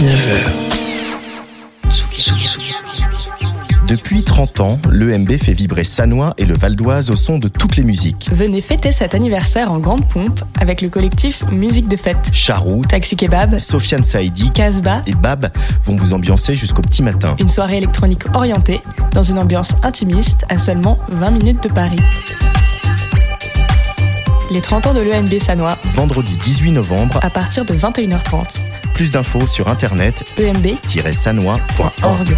Il est 19h. Depuis 30 ans, l'EMB fait vibrer Sanois et le Val d'Oise au son de toutes les musiques. Venez fêter cet anniversaire en grande pompe avec le collectif Musique de Fête. Charou, Taxi Kebab, Sofiane Saïdi Casbah, et Bab vont vous ambiancer jusqu'au petit matin. une soirée électronique orientée dans une ambiance intimiste à seulement 20 minutes de Paris. Les 30 ans de l'ENB Sanois Vendredi 18 novembre, à partir de 21h30. plus d'infos sur internet emb.org. sanois.org.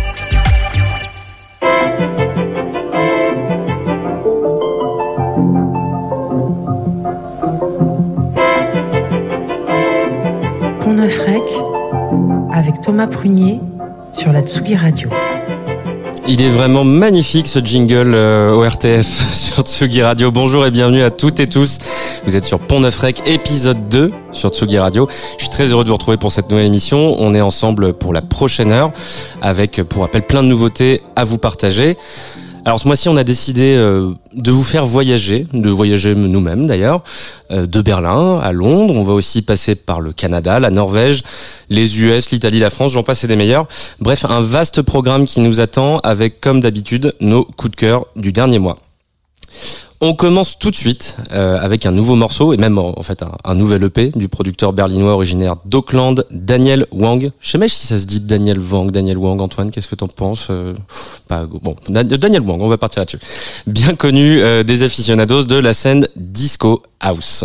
Pont-Neuf-Rec avec Thomas Prunier sur la Tsugi Radio. Il est vraiment magnifique ce jingle euh, au RTF sur Tsugi Radio. Bonjour et bienvenue à toutes et tous. Vous êtes sur Pont Neuf Rec, épisode 2 sur Tsugi Radio. Je suis très heureux de vous retrouver pour cette nouvelle émission. On est ensemble pour la prochaine heure avec, pour rappel, plein de nouveautés à vous partager. Alors ce mois-ci, on a décidé euh, de vous faire voyager, de voyager nous-mêmes d'ailleurs, euh, de Berlin à Londres. On va aussi passer par le Canada, la Norvège, les US, l'Italie, la France, j'en passe et des meilleurs. Bref, un vaste programme qui nous attend avec, comme d'habitude, nos coups de cœur du dernier mois. On commence tout de suite euh, avec un nouveau morceau et même en, fait un, nouvel EP du producteur berlinois originaire d'Auckland, Daniel Wang. Je sais même si ça se dit Daniel Wang, Daniel Wang. Antoine, qu'est-ce que t'en penses Euh, bon, Da- Daniel Wang. On va partir là-dessus. Bien connu euh, des aficionados de la scène disco house.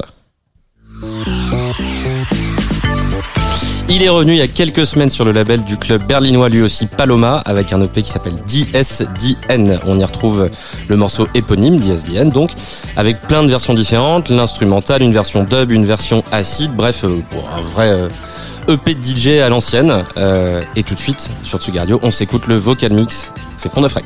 Il est revenu il y a quelques semaines sur le label du club berlinois lui aussi Paloma avec un EP qui s'appelle DSDN. On y retrouve le morceau éponyme DSDN donc avec plein de versions différentes, l'instrumental, une version dub, une version acide, bref euh, bon, un vrai euh, EP de DJ à l'ancienne. Euh, et tout de suite sur Tsugario, on s'écoute le vocal mix. C'est Pont de Frec.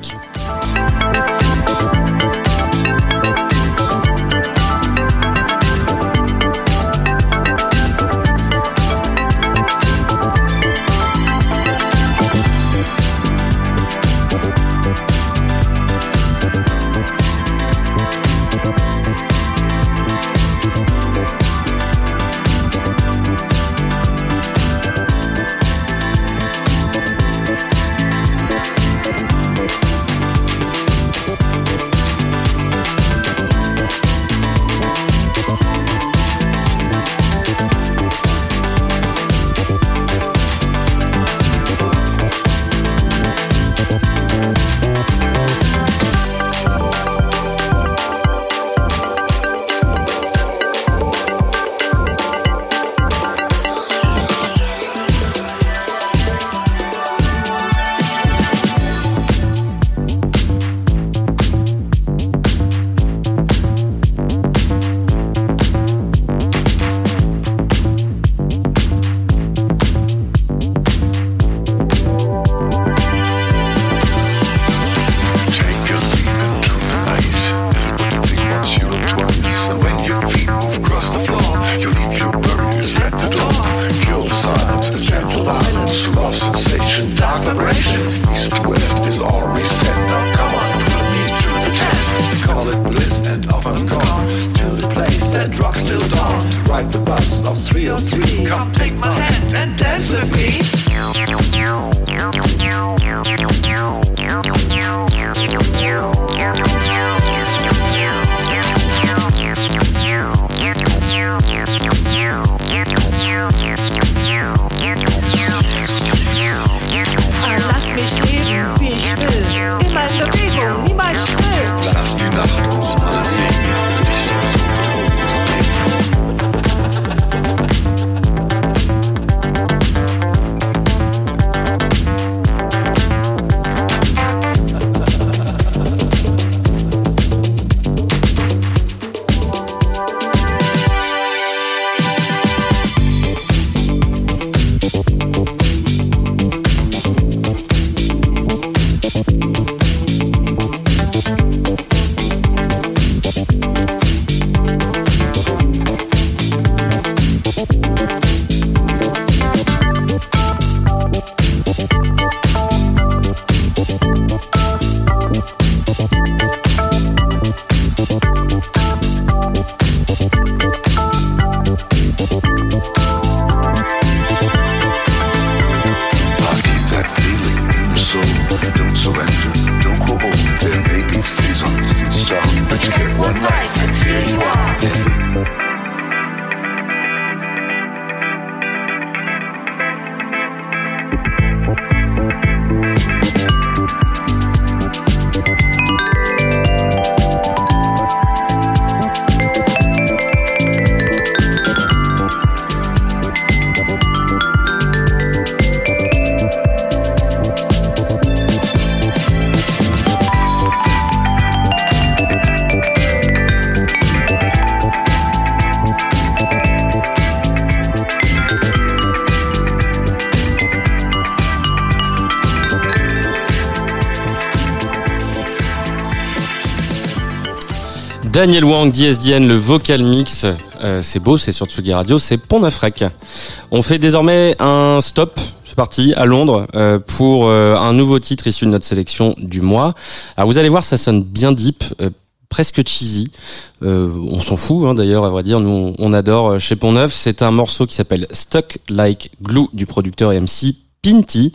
Daniel Wang, DSDN, le vocal mix. Euh, c'est beau, c'est sur Tsugi Radio, c'est Pont Neuf Rec. On fait désormais un stop. C'est parti à Londres euh, pour euh, un nouveau titre issu de notre sélection du mois. Alors vous allez voir, ça sonne bien deep, presque cheesy. On s'en fout hein, d'ailleurs, à vrai dire. Nous, on adore chez Pont Neuf. C'est un morceau qui s'appelle Stuck Like Glue du producteur et MC Pinty,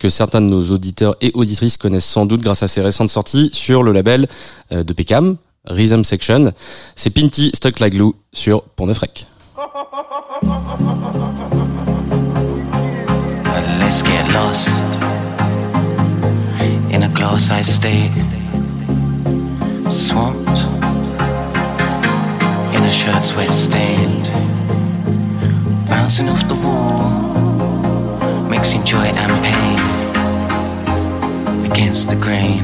que certains de nos auditeurs et auditrices connaissent sans doute grâce à ses récentes sorties sur le label de Peckham, Rhythm Section. C'est Pinty Stuck Like Glue sur Pont Neuf Rec. But let's get lost in a glass-eyed state, swamped in a shirt sweat stained, bouncing off the wall, mixing joy and pain against the grain.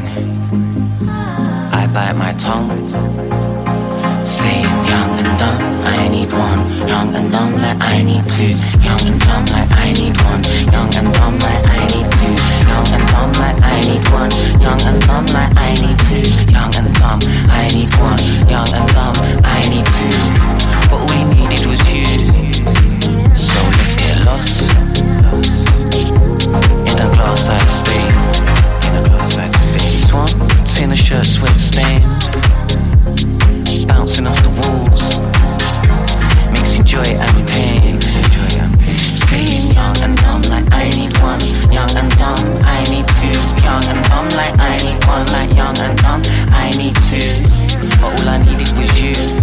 I bite my tongue, saying young and dumb, I need one. Young and dumb like I need two. Young and dumb like I need one. Young and dumb like I need two. Young and dumb like I need one. Young and dumb like I need two. Young and dumb, I need one. Young and dumb, I need two. But all he needed was you. So let's get lost in a glass-eyed state. In a glass-eyed state. Swamped in a shirt sweat stained bouncing off the walls, mixing joy and pain. Staying young and dumb like I need one, young and dumb I need two, young and dumb like I need one, like young and dumb I need two. But all I needed was you,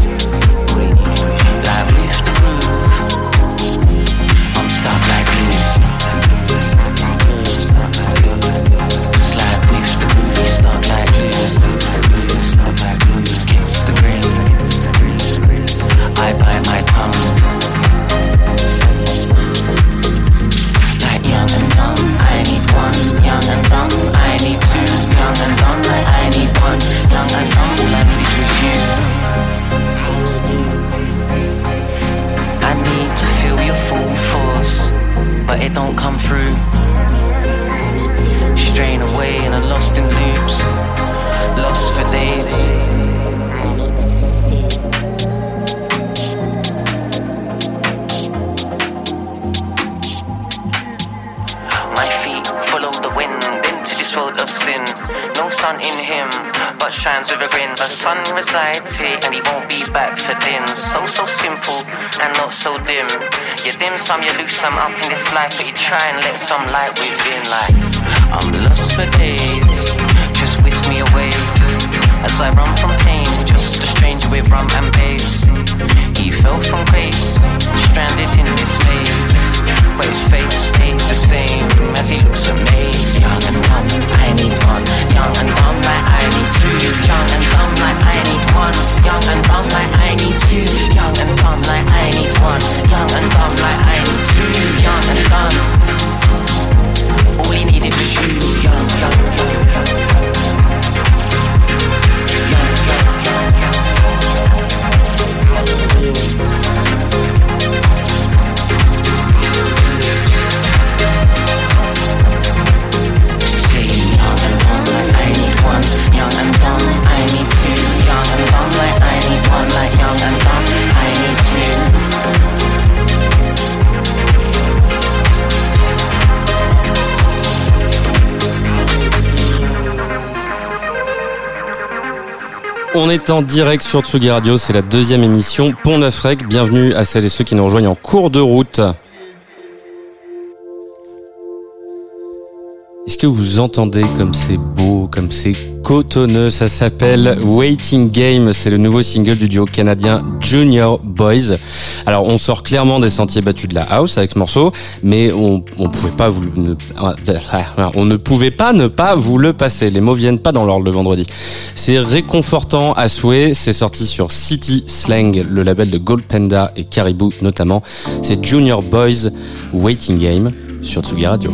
some, you lose some up in this life, but you try and let some light within. Like, I'm lost for days, just whisk me away. As I run from pain, just a stranger with rum and bass. He fell from grace, stranded in this maze. But his face stays the same as he looks amazed. Young and dumb, I need one. Young and dumb, like I need two. Young and dumb, like I need one. Young and dumb, like I need two. Young and dumb, like I need one. Young and dumb, like I need two. Young and dumb. All he needed was you. Young, young, young, young. Saying On est en direct sur Tsugi Radio, c'est la deuxième émission Pont Neuf Rec. Bienvenue à celles et ceux qui nous rejoignent en cours de route. Est-ce que vous entendez comme c'est beau, comme c'est cotonneux Ça s'appelle Waiting Game. C'est le nouveau single du duo canadien Junior Boys. Alors, on sort clairement des sentiers battus de la house avec ce morceau, mais on, ne pouvait pas ne pas vous le passer. Les mots viennent pas dans l'ordre le vendredi. C'est réconfortant à souhait. C'est sorti sur City Slang, le label de Gold Panda et Caribou notamment. C'est Junior Boys Waiting Game sur Tsugi Radio.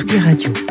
Tsugi Radio.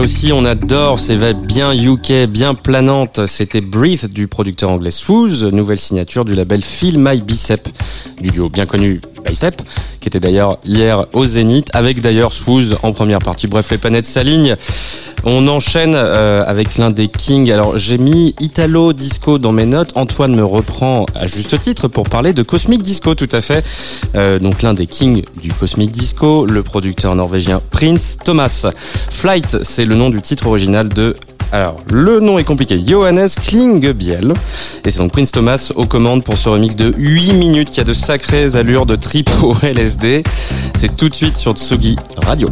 Aussi, on adore, c'est bien UK, bien planante. C'était Breathe du producteur anglais Swooz, nouvelle signature du label Feel My Bicep, du duo bien connu Bicep, qui était d'ailleurs hier au Zénith, avec d'ailleurs Swooz en première partie. Bref, les planètes s'alignent. On enchaîne euh, avec l'un des kings. Alors, j'ai mis Italo Disco dans mes notes. Antoine me reprend à juste titre pour parler de Cosmic Disco, tout à fait. Euh, donc, l'un des kings du Cosmic Disco, le producteur norvégien Prince Thomas. Flight, c'est le nom du titre original de alors, le nom est compliqué. Johannes Klingebiel. Et c'est donc Prince Thomas aux commandes pour ce remix de 8 minutes qui a de sacrées allures de trip LSD. C'est tout de suite sur Tsugi Radio.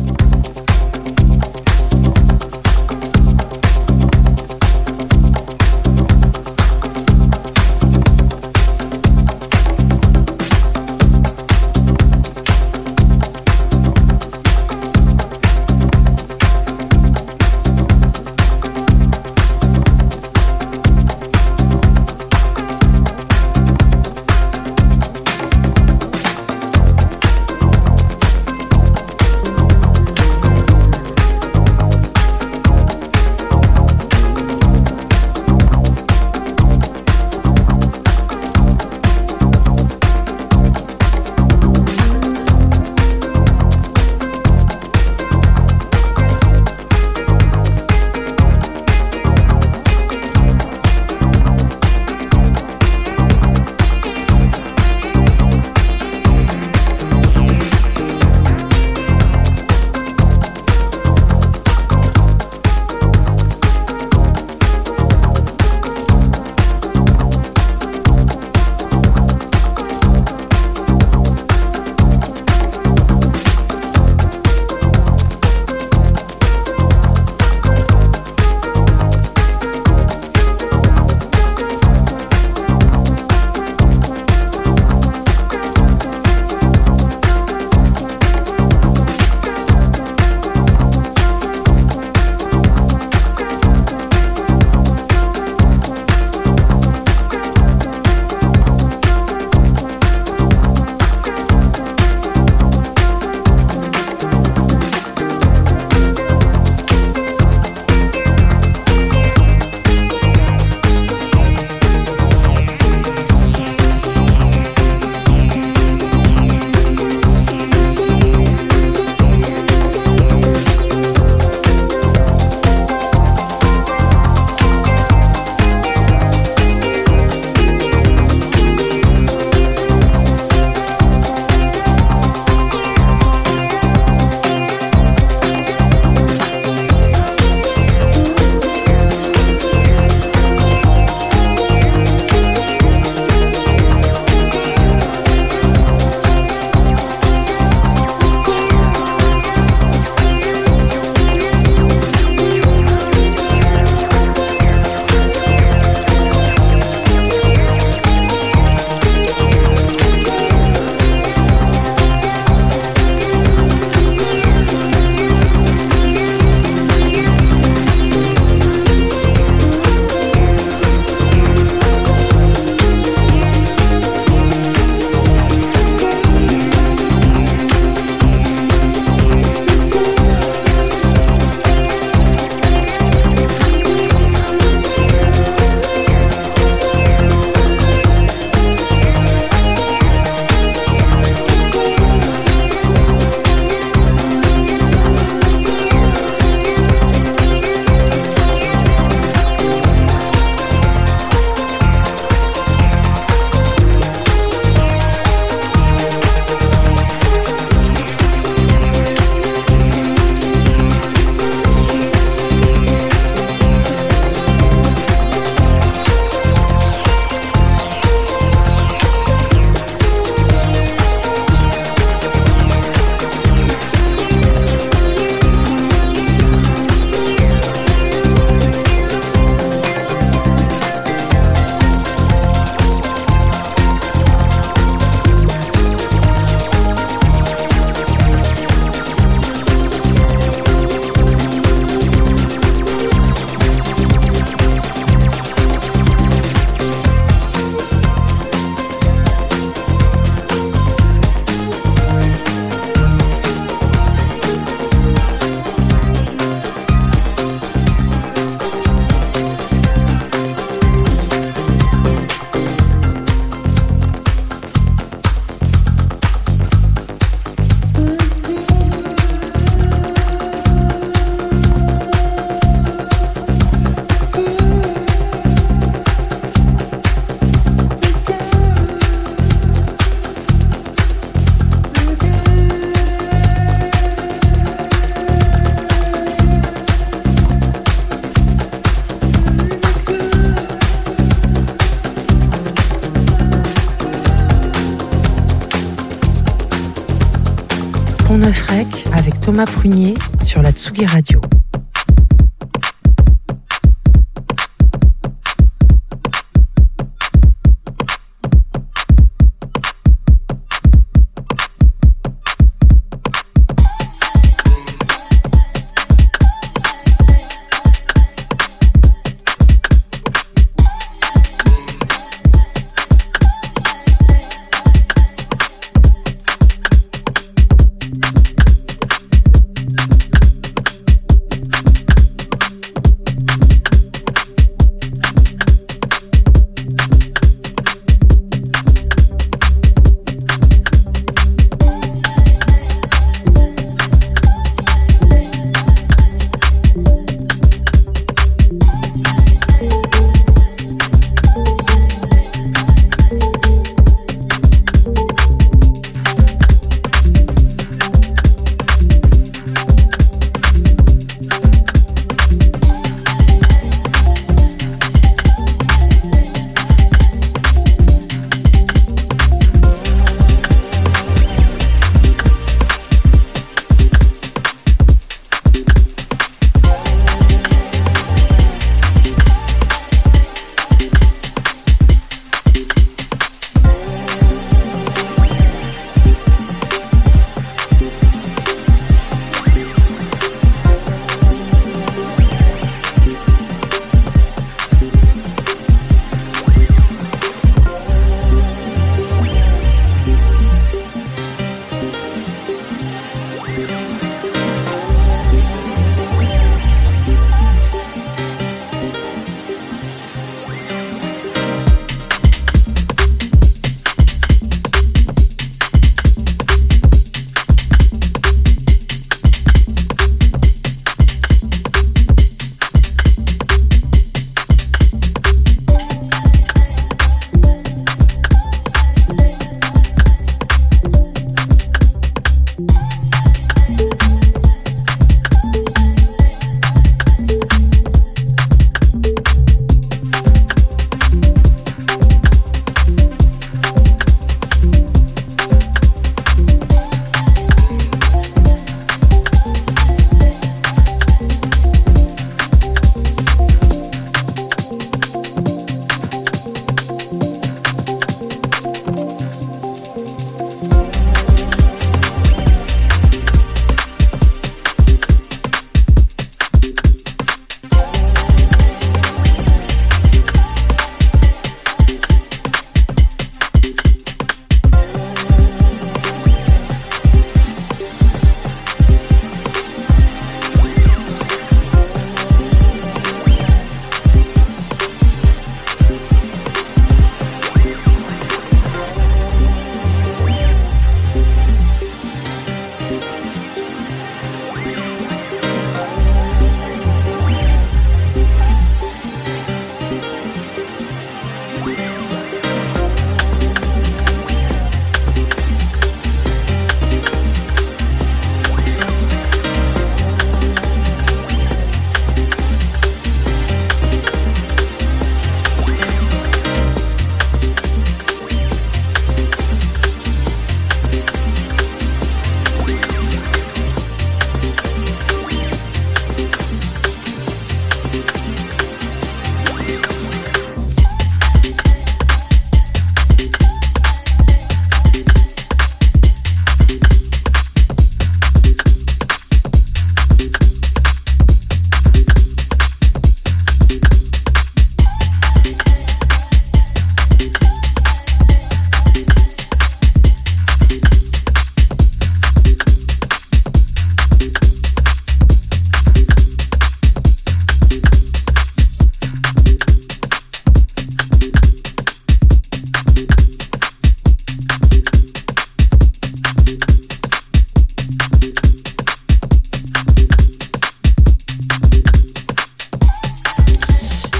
Tsugi Radio.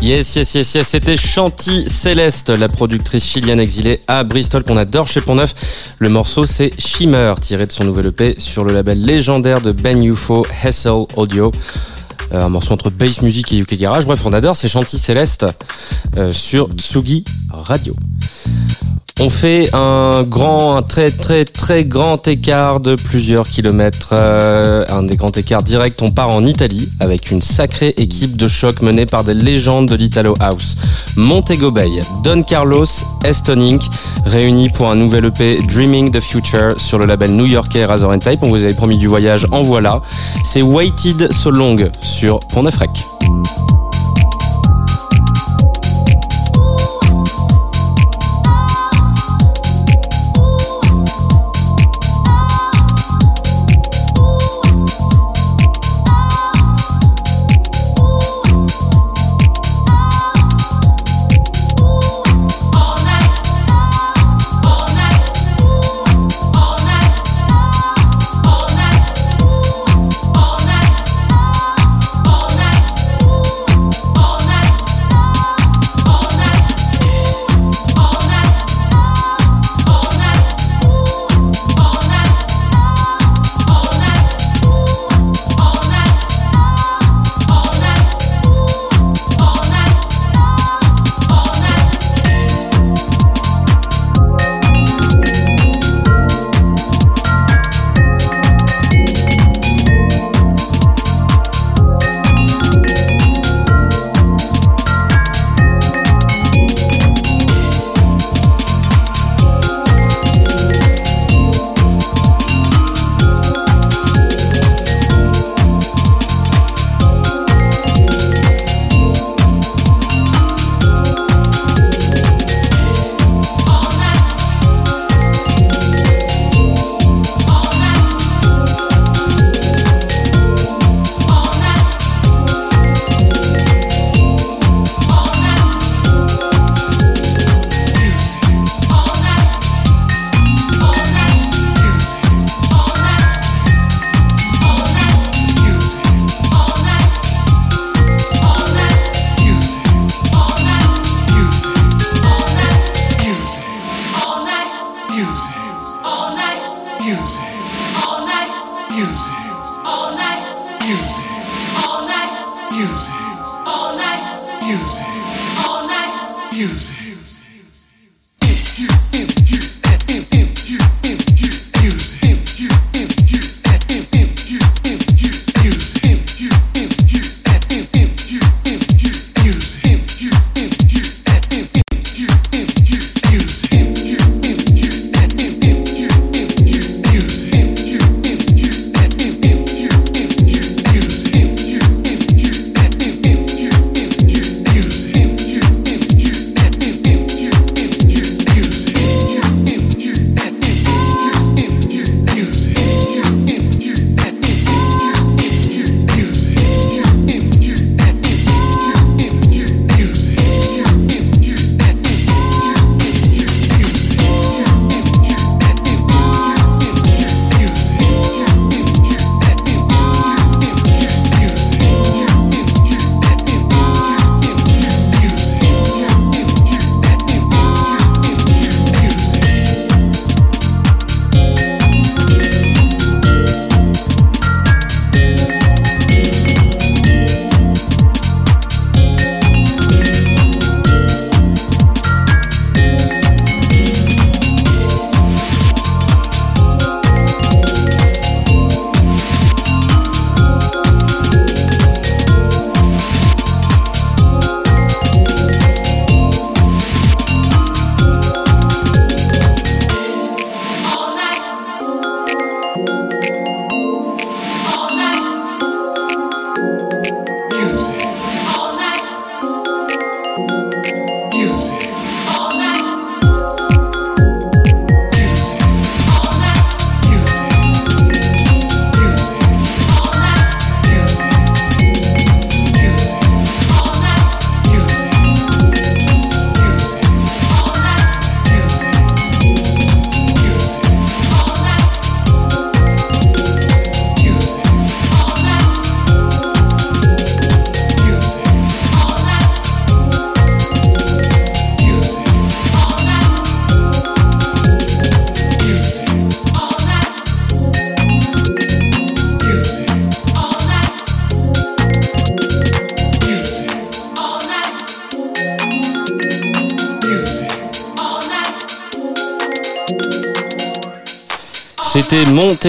Yes, yes, yes, yes. C'était Chanty Céleste, la productrice chilienne exilée à Bristol qu'on adore chez Pont-Neuf. Le morceau, c'est Shimmer, tiré de son nouvel EP sur le label légendaire de Ben UFO, Hessel Audio. Euh, un morceau entre bass music et UK Garage. Bref, on adore, c'est Chanty Céleste euh, sur Tsugi Radio. On fait un grand, un très très très grand écart de plusieurs kilomètres. euh, un des grands écarts directs. On part en Italie avec une sacrée équipe de choc menée par des légendes de l'Italo House. Montego Bay, Don Carlos, Eston Inc. réunis pour un nouvel EP Dreaming the Future sur le label new-yorkais Razor and Tape. On vous avait promis du voyage, en voilà. C'est Waited So Long sur Pont Rec.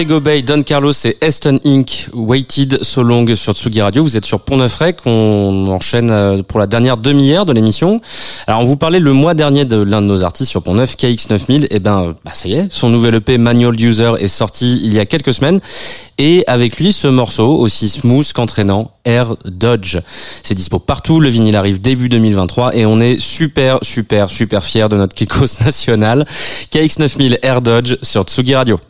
Montego Bay, Don Carlos et Eston Inc. Waited So Long sur Tsugi Radio. Vous êtes sur Pont Neuf. On enchaîne euh, pour la dernière demi-heure de l'émission. Alors, on vous parlait le mois dernier de l'un de nos artistes sur Pont Neuf, KX9000. Et ben, bah, ça y est, son nouvel EP Manual User est sorti il y a quelques semaines. Et avec lui, ce morceau, aussi smooth qu'entraînant, Air Dodge. C'est dispo partout, le vinyle arrive début 2023 et on est super, super, super fiers de notre Kikos national. KX9000 Air Dodge sur Tsugi Radio.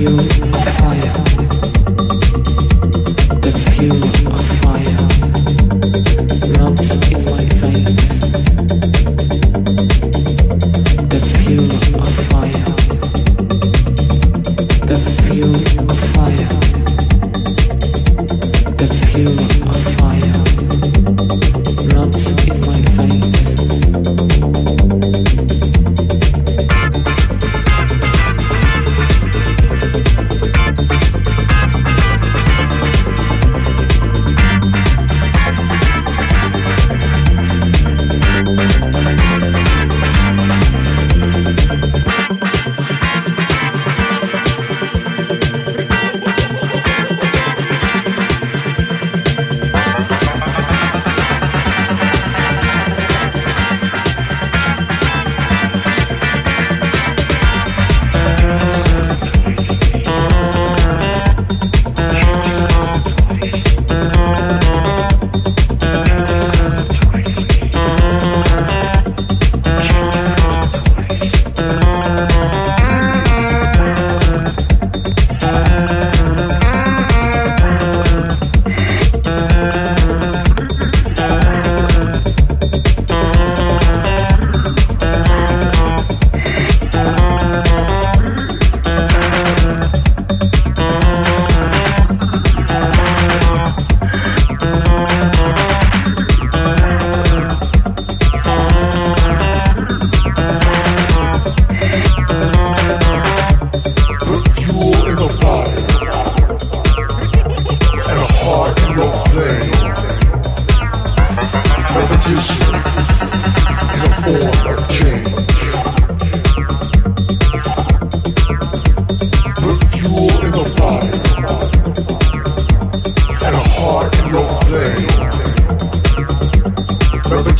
The fuel of fire.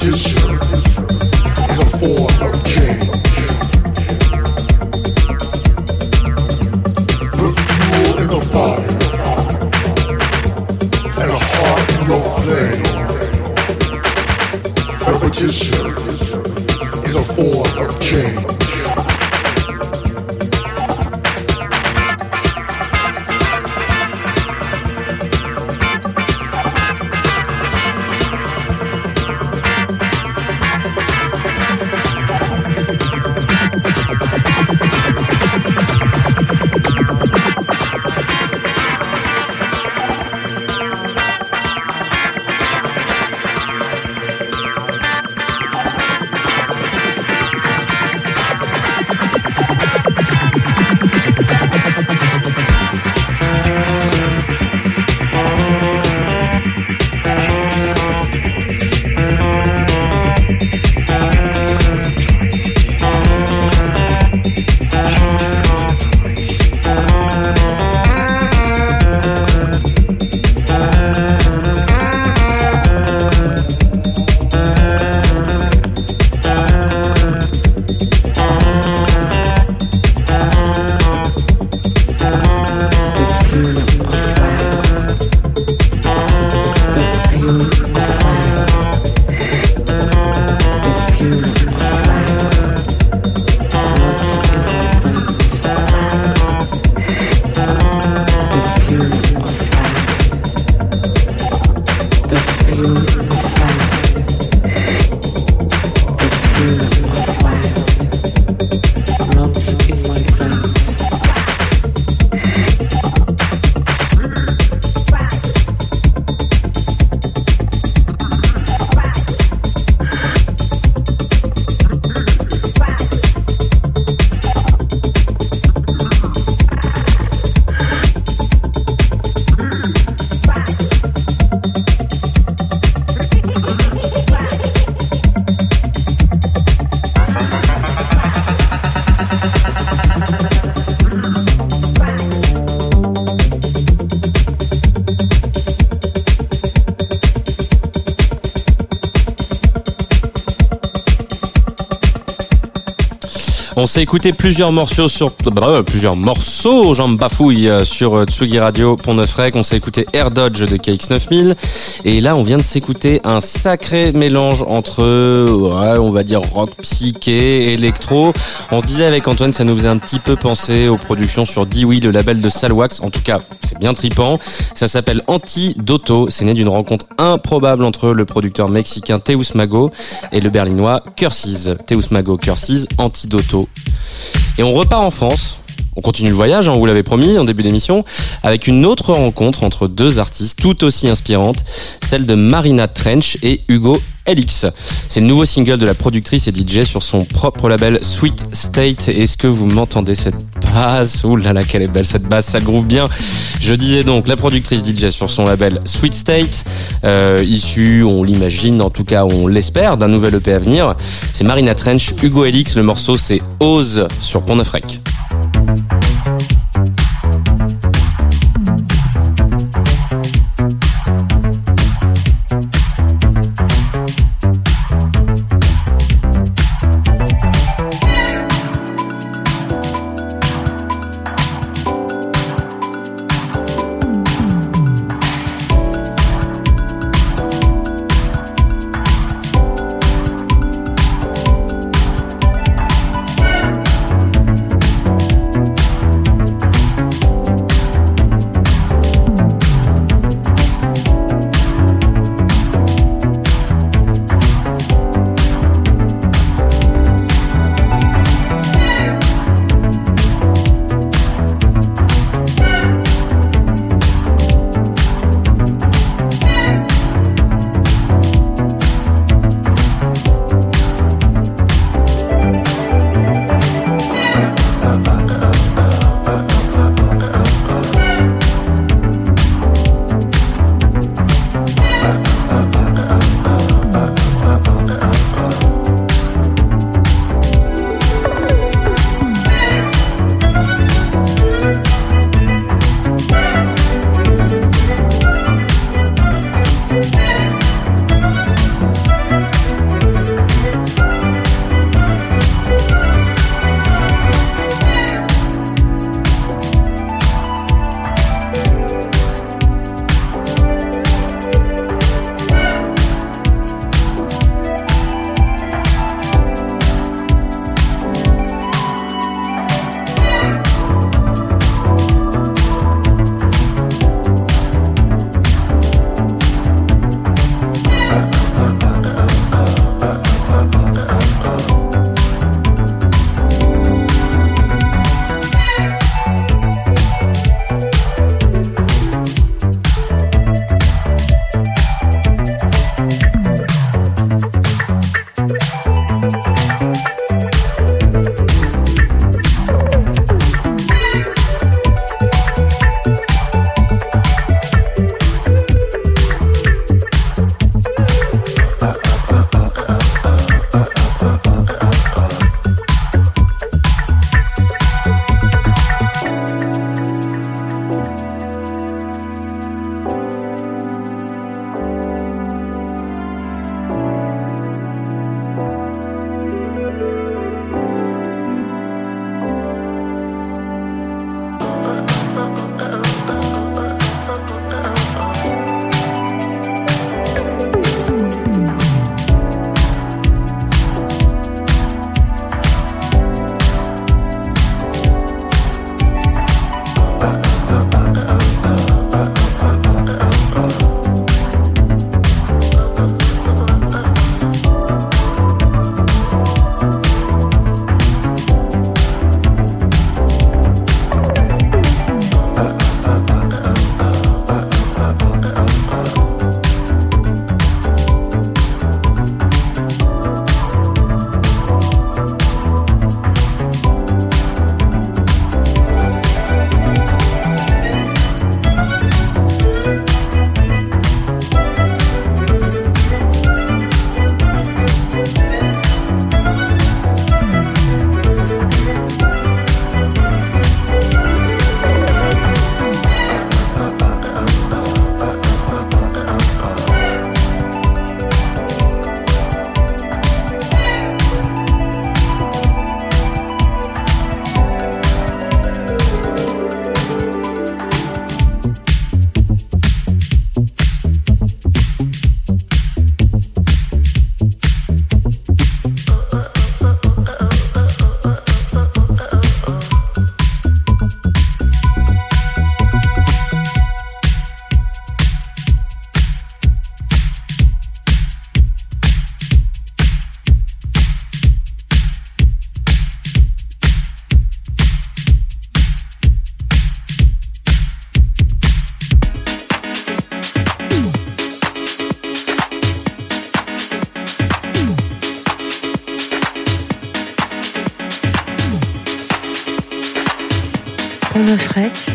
attention. S'est écouté plusieurs morceaux sur bah, plusieurs morceaux, j'en bafouille euh, sur euh, Tsugi Radio Pont Neuf. On s'est écouté Air Dodge de KX9000 et là on vient de s'écouter un sacré mélange entre ouais, on va dire rock psyché, électro. On se disait avec Antoine ça nous faisait un petit peu penser aux productions sur Dewey, le label de Salwax. En tout cas, c'est bien tripant. Ça s'appelle Antidoto. C'est né d'une rencontre improbable entre le producteur mexicain Teus Mago et le berlinois Curses. Teus Mago, Curses, Antidoto. Et on repart en France. On continue le voyage, hein, on vous l'avait promis en début d'émission, avec une autre rencontre entre deux artistes tout aussi inspirantes, celle de Marina Trench et Hugo C'est le nouveau single de la productrice et DJ sur son propre label Sweet State. Est-ce que vous m'entendez cette basse? Ouh là là, quelle est belle cette basse, ça groove bien. Je disais donc la productrice DJ sur son label Sweet State, euh, issue, on l'imagine, en tout cas on l'espère, d'un nouvel EP à venir. C'est Marina Trench, Hugo Elix, le morceau c'est Ose sur Pont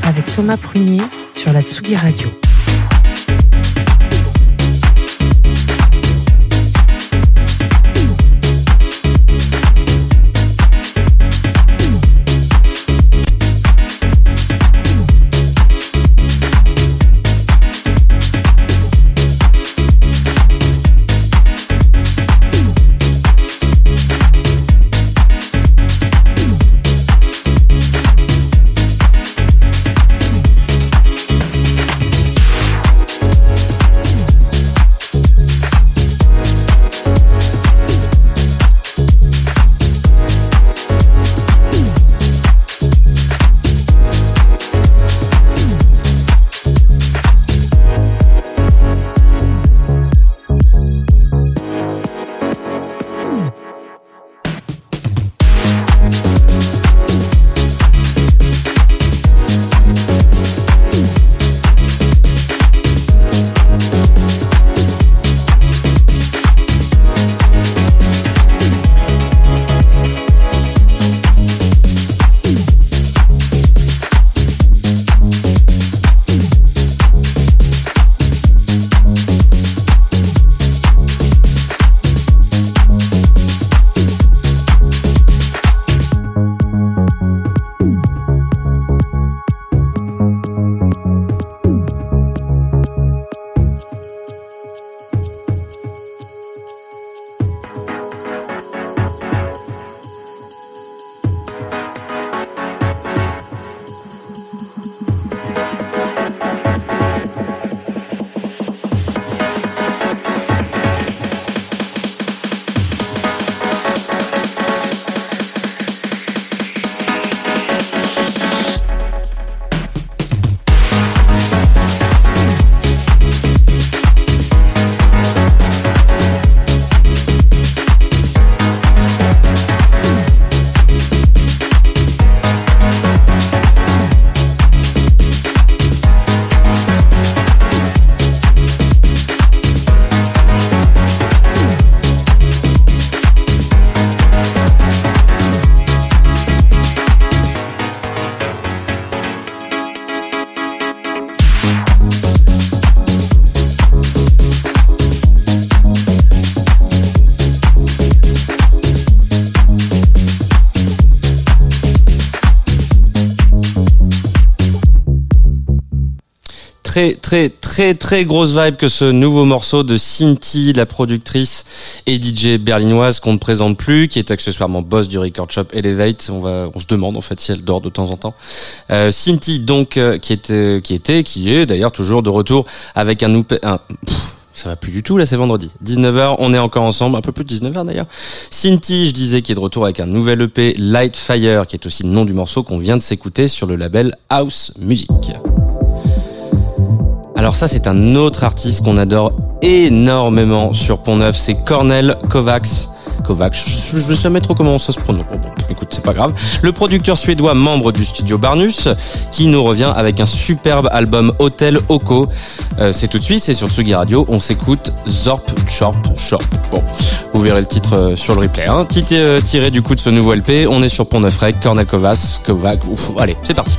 Avec Thomas Prunier sur la Tsugi Radio. Très très très très grosse vibe que ce nouveau morceau de Cinti, la productrice et DJ berlinoise qu'on ne présente plus, qui est accessoirement boss du record shop Elevate. On va, on se demande en fait si elle dort de temps en temps. Euh, Cinti donc euh, qui était, qui était, qui est d'ailleurs toujours de retour avec un, un pff, ça va plus du tout, là c'est vendredi. 19h, on est encore ensemble, un peu plus de 19h d'ailleurs. Cinti, je disais, qui est de retour avec un nouvel EP, Light Fire, qui est aussi le nom du morceau qu'on vient de s'écouter sur le label House Music. Alors ça, c'est un autre artiste qu'on adore énormément sur Pont Neuf, c'est Cornel Kovacs. Kovacs, je ne sais jamais trop comment ça se prononce. Bon, bon, écoute, c'est pas grave. Le producteur suédois, membre du studio Barnus, qui nous revient avec un superbe album Hotel Oko. Euh, c'est tout de suite, c'est sur Tsugi Radio. On s'écoute Zorp Chorp Chorp. Bon, vous verrez le titre euh, sur le replay. Hein. Titre, euh, tiré du coup de ce nouveau LP. On est sur Pont Neuf Rec, Cornel Kovacs, Kovacs. Ouf, allez, c'est parti.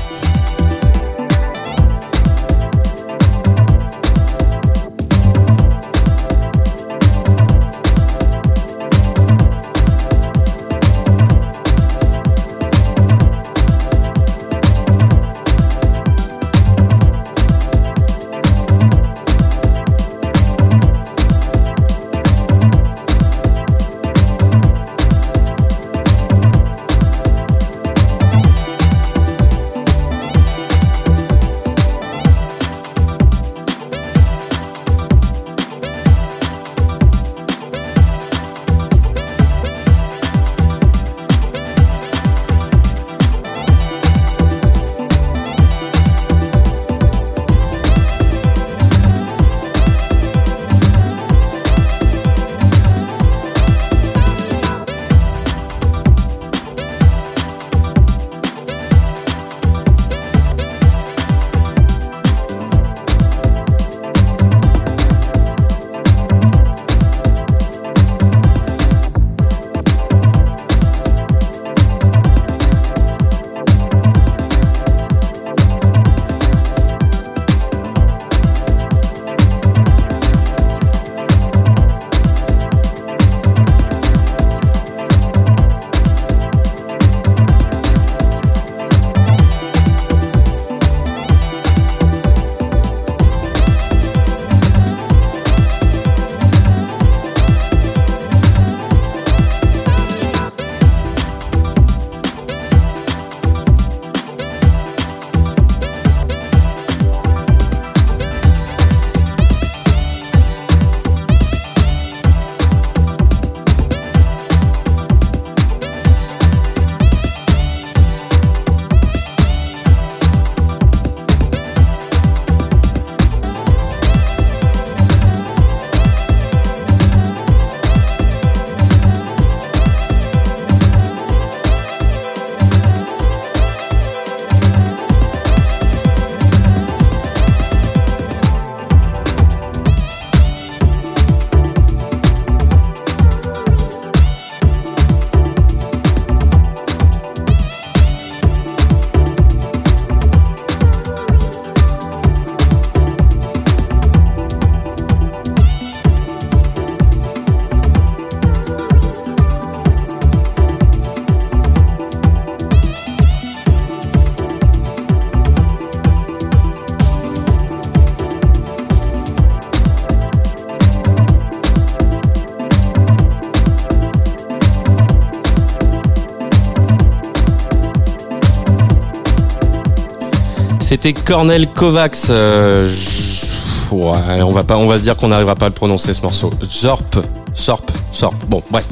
C'était Cornel Kovacs. euh, on va pas, on va se dire qu'on n'arrivera pas à le prononcer ce morceau. Zorp, Sorp, Sorp. Bon, bref.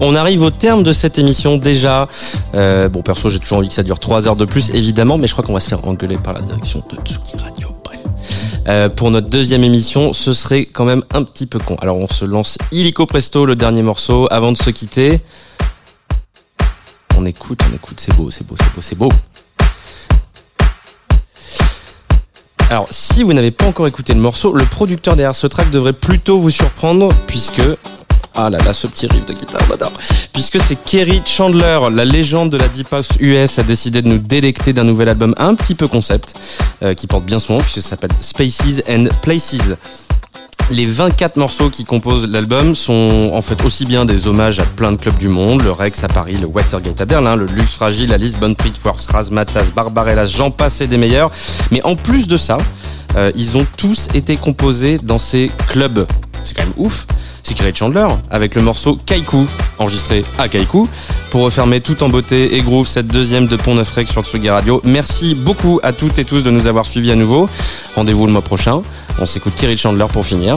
On arrive au terme de cette émission déjà. Euh, bon, perso, j'ai toujours envie que ça dure 3 heures de plus, évidemment, mais je crois qu'on va se faire engueuler par la direction de Tsuki Radio. Bref. Euh, pour notre deuxième émission, ce serait quand même un petit peu con. Alors, on se lance illico presto, le dernier morceau, avant de se quitter. On écoute, on écoute, c'est beau, c'est beau, c'est beau, c'est beau. Alors, si vous n'avez pas encore écouté le morceau, le producteur derrière ce track devrait plutôt vous surprendre, puisque... Ah là là, ce petit riff de guitare, j'adore. Puisque c'est Kerry Chandler, la légende de la Deep House US, a décidé de nous délecter d'un nouvel album un petit peu concept, euh, qui porte bien son nom, puisque ça s'appelle Spaces and Places. Les 24 morceaux qui composent l'album sont en fait aussi bien des hommages à plein de clubs du monde, le Rex à Paris, le Watergate à Berlin, le Luxe Fragile, la Lisbonne Pitworks, Razmatas, Barbarella, j'en passe des meilleurs. Mais en plus de ça, euh, ils ont tous été composés dans ces clubs. C'est quand même ouf. C'est Kerry Chandler avec le morceau Kaiku, enregistré à Kaiku, pour refermer tout en beauté et groove cette deuxième de Pont Neuf sur Tsugi Radio. Merci beaucoup à toutes et tous de nous avoir suivis à nouveau. Rendez-vous le mois prochain. On s'écoute Kerry Chandler pour finir.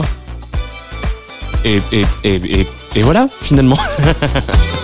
Et, et voilà, finalement.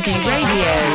Tsugi Radio.